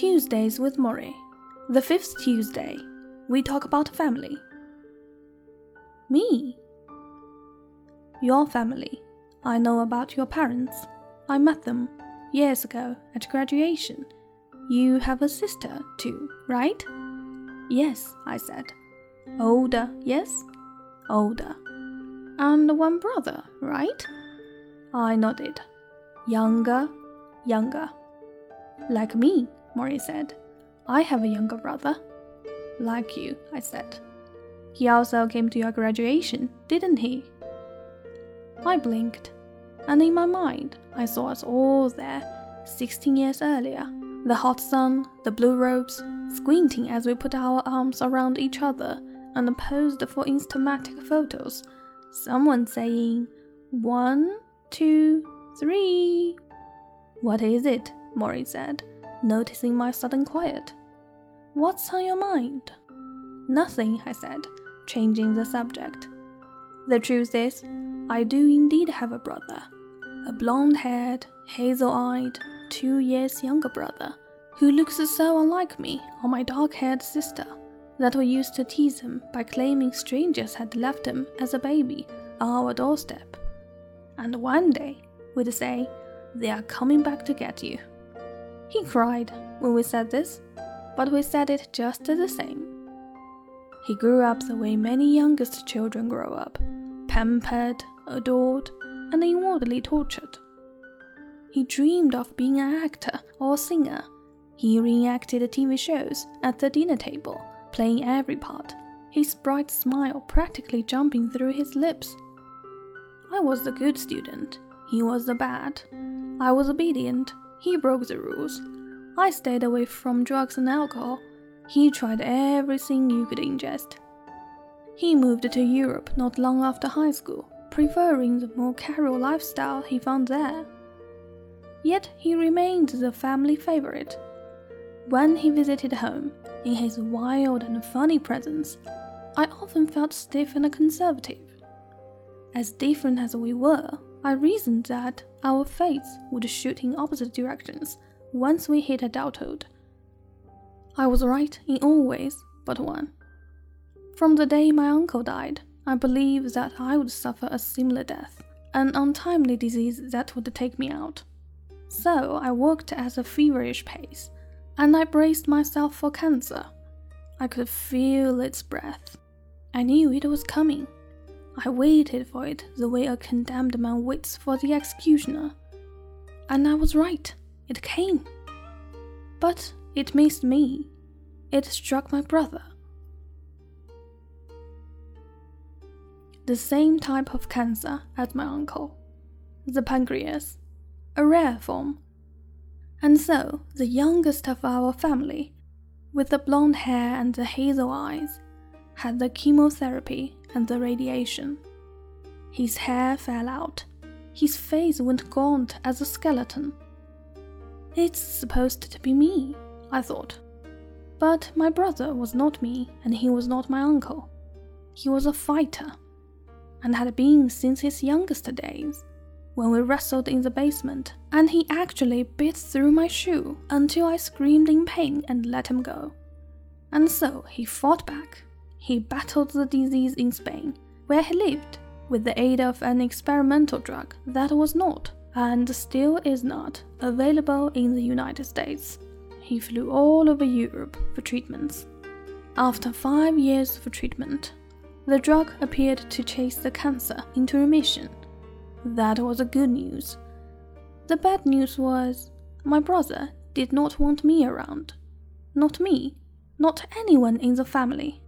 Tuesdays with Morrie. The fifth Tuesday, we talk about family. Me? Your family. I know about your parents. I met them years ago at graduation. You have a sister too, right? Yes, I said. Older, yes? Older. And one brother, right? I nodded. Younger, younger. Like me, Morrie said. I have a younger brother. Like you, I said. He also came to your graduation, didn't he? I blinked, and in my mind, I saw us all there, 16 years earlier. The hot sun, the blue robes, squinting as we put our arms around each other and posed for Instamatic photos. Someone saying, One, two, three. What is it? Morrie said, noticing my sudden quiet. What's on your mind? Nothing, I said, changing the subject. The truth is, I do indeed have a brother. A blonde haired, hazel eyed, two years younger brother, who looks so unlike me or my dark haired sister that we used to tease him by claiming strangers had left him as a baby on our doorstep. And one day, we'd say, They are coming back to get you. He cried when we said this, but we said it just the same. He grew up the way many youngest children grow up pampered, adored, and inwardly tortured. He dreamed of being an actor or singer. He reenacted TV shows at the dinner table, playing every part, his bright smile practically jumping through his lips. I was the good student, he was the bad. I was obedient, he broke the rules. I stayed away from drugs and alcohol. He tried everything you could ingest. He moved to Europe not long after high school, preferring the more casual lifestyle he found there. Yet he remained the family favorite. When he visited home, in his wild and funny presence, I often felt stiff and conservative. As different as we were, I reasoned that our fates would shoot in opposite directions once we hit adulthood. I was right in all ways but one. From the day my uncle died, I believed that I would suffer a similar death, an untimely disease that would take me out. So I worked at a feverish pace, and I braced myself for cancer. I could feel its breath. I knew it was coming. I waited for it the way a condemned man waits for the executioner. And I was right, it came. But it missed me. It struck my brother. The same type of cancer as my uncle, the pancreas, a rare form. And so, the youngest of our family, with the blonde hair and the hazel eyes, had the chemotherapy and the radiation. His hair fell out. His face went gaunt as a skeleton. It's supposed to be me, I thought. But my brother was not me, and he was not my uncle. He was a fighter, and had been since his youngest days, when we wrestled in the basement, and he actually bit through my shoe until I screamed in pain and let him go. And so he fought back he battled the disease in Spain, where he lived, with the aid of an experimental drug that was not, and still is not, available in the United States. He flew all over Europe for treatments. After five years of treatment, the drug appeared to chase the cancer into remission. That was the good news. The bad news was my brother did not want me around. Not me, not anyone in the family.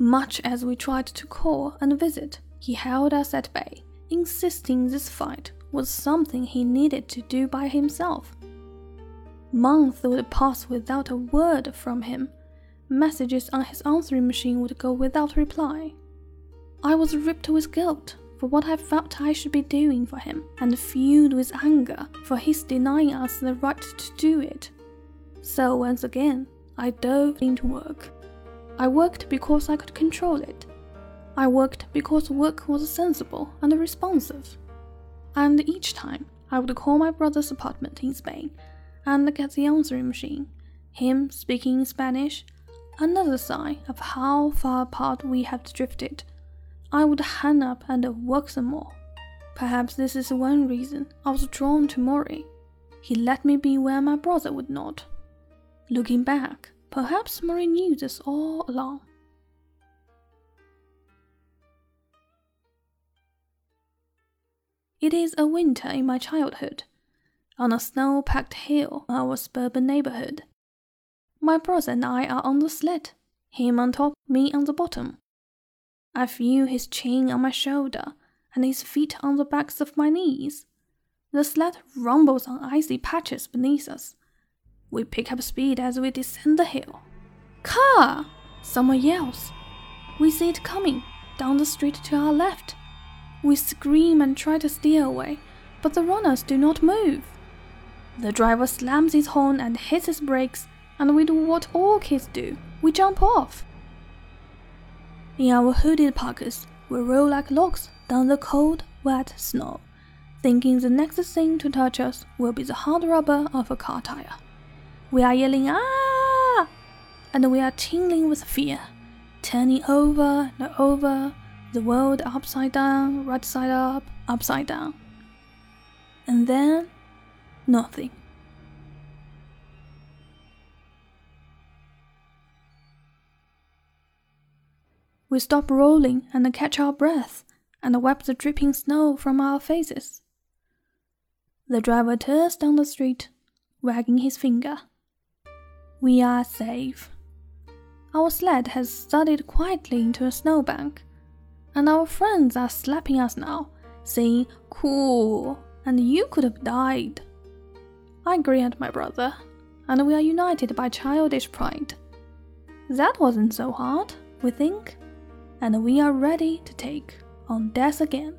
Much as we tried to call and visit, he held us at bay, insisting this fight was something he needed to do by himself. Months would pass without a word from him. Messages on his answering machine would go without reply. I was ripped with guilt for what I felt I should be doing for him, and fueled with anger for his denying us the right to do it. So once again, I dove into work. I worked because I could control it. I worked because work was sensible and responsive. And each time, I would call my brother's apartment in Spain and get the answering machine, him speaking in Spanish, another sign of how far apart we had drifted. I would hang up and work some more. Perhaps this is one reason I was drawn to Morrie. He let me be where my brother would not. Looking back, perhaps Morrie knew this all along. It is a winter in my childhood, on a snow packed hill in our suburban neighborhood. My brother and I are on the sled, him on top, me on the bottom. I feel his chin on my shoulder and his feet on the backs of my knees. The sled rumbles on icy patches beneath us. We pick up speed as we descend the hill. Car! Someone yells. We see it coming down the street to our left. We scream and try to steer away, but the runners do not move. The driver slams his horn and hits his brakes, and we do what all kids do we jump off. In our hooded pockets, we roll like logs down the cold, wet snow, thinking the next thing to touch us will be the hard rubber of a car tire. We are yelling, ah! And we are tingling with fear, turning over and over the world upside down, right side up, upside down. And then, nothing. We stop rolling and catch our breath and wipe the dripping snow from our faces. The driver turns down the street, wagging his finger. We are safe. Our sled has thudded quietly into a snowbank and our friends are slapping us now, saying, Cool, and you could have died. I grin at my brother, and we are united by childish pride. That wasn't so hard, we think, and we are ready to take on death again.